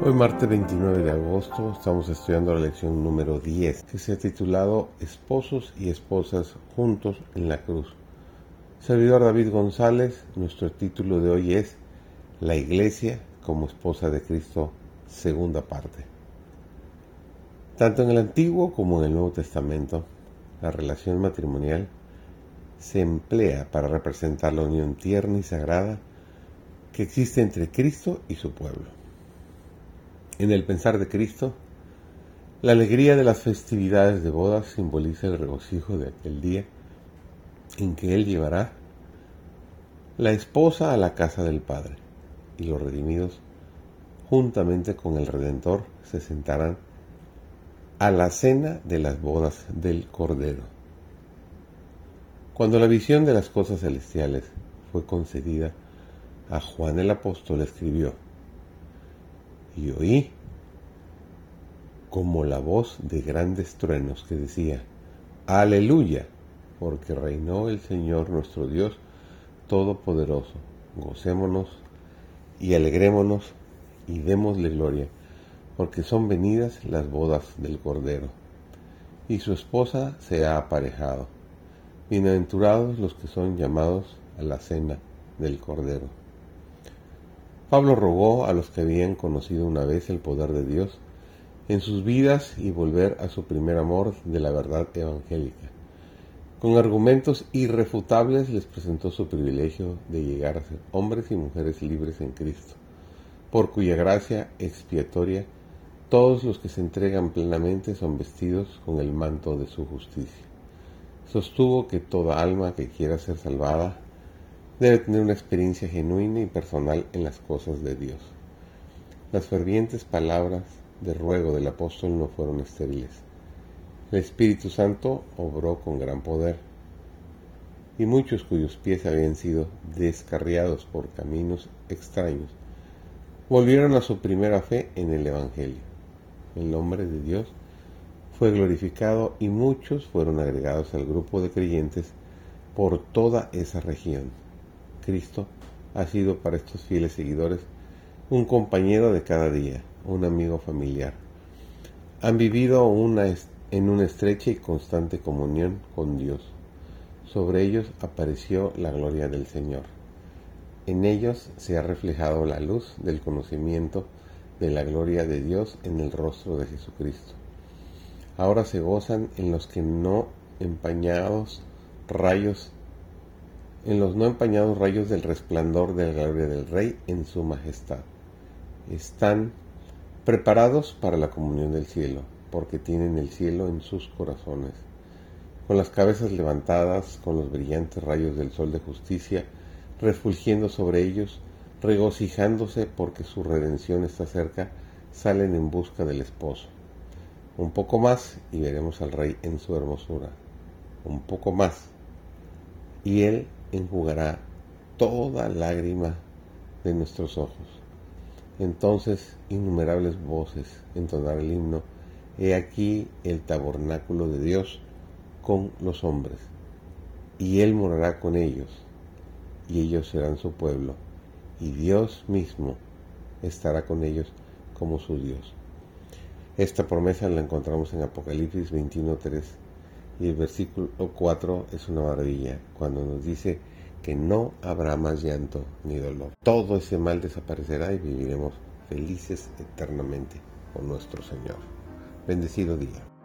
Hoy martes 29 de agosto estamos estudiando la lección número 10 que se ha titulado Esposos y esposas juntos en la cruz. Servidor David González, nuestro título de hoy es La Iglesia como esposa de Cristo, segunda parte. Tanto en el Antiguo como en el Nuevo Testamento, la relación matrimonial se emplea para representar la unión tierna y sagrada que existe entre Cristo y su pueblo en el pensar de Cristo, la alegría de las festividades de bodas simboliza el regocijo de aquel día en que Él llevará la esposa a la casa del Padre y los redimidos, juntamente con el Redentor, se sentarán a la cena de las bodas del Cordero. Cuando la visión de las cosas celestiales fue concedida, a Juan el apóstol escribió, y oí como la voz de grandes truenos que decía, Aleluya, porque reinó el Señor nuestro Dios Todopoderoso. Gocémonos y alegrémonos y démosle gloria, porque son venidas las bodas del Cordero, y su esposa se ha aparejado. Bienaventurados los que son llamados a la cena del Cordero. Pablo rogó a los que habían conocido una vez el poder de Dios en sus vidas y volver a su primer amor de la verdad evangélica. Con argumentos irrefutables les presentó su privilegio de llegar a ser hombres y mujeres libres en Cristo, por cuya gracia expiatoria todos los que se entregan plenamente son vestidos con el manto de su justicia. Sostuvo que toda alma que quiera ser salvada debe tener una experiencia genuina y personal en las cosas de Dios. Las fervientes palabras de ruego del apóstol no fueron estériles. El Espíritu Santo obró con gran poder, y muchos cuyos pies habían sido descarriados por caminos extraños, volvieron a su primera fe en el Evangelio. El nombre de Dios fue glorificado y muchos fueron agregados al grupo de creyentes por toda esa región. Cristo ha sido para estos fieles seguidores un compañero de cada día, un amigo familiar. Han vivido una, en una estrecha y constante comunión con Dios. Sobre ellos apareció la gloria del Señor. En ellos se ha reflejado la luz del conocimiento de la gloria de Dios en el rostro de Jesucristo. Ahora se gozan en los que no empañados rayos en los no empañados rayos del resplandor de la gloria del Rey en su majestad. Están preparados para la comunión del cielo, porque tienen el cielo en sus corazones. Con las cabezas levantadas, con los brillantes rayos del sol de justicia, refulgiendo sobre ellos, regocijándose porque su redención está cerca, salen en busca del esposo. Un poco más y veremos al rey en su hermosura. Un poco más y él enjugará toda lágrima de nuestros ojos. Entonces innumerables voces entonar el himno, He aquí el tabernáculo de Dios con los hombres, y Él morará con ellos, y ellos serán su pueblo, y Dios mismo estará con ellos como su Dios. Esta promesa la encontramos en Apocalipsis 21.3 y el versículo 4 es una maravilla cuando nos dice que no habrá más llanto ni dolor. Todo ese mal desaparecerá y viviremos felices eternamente con nuestro Señor. Bendecido día.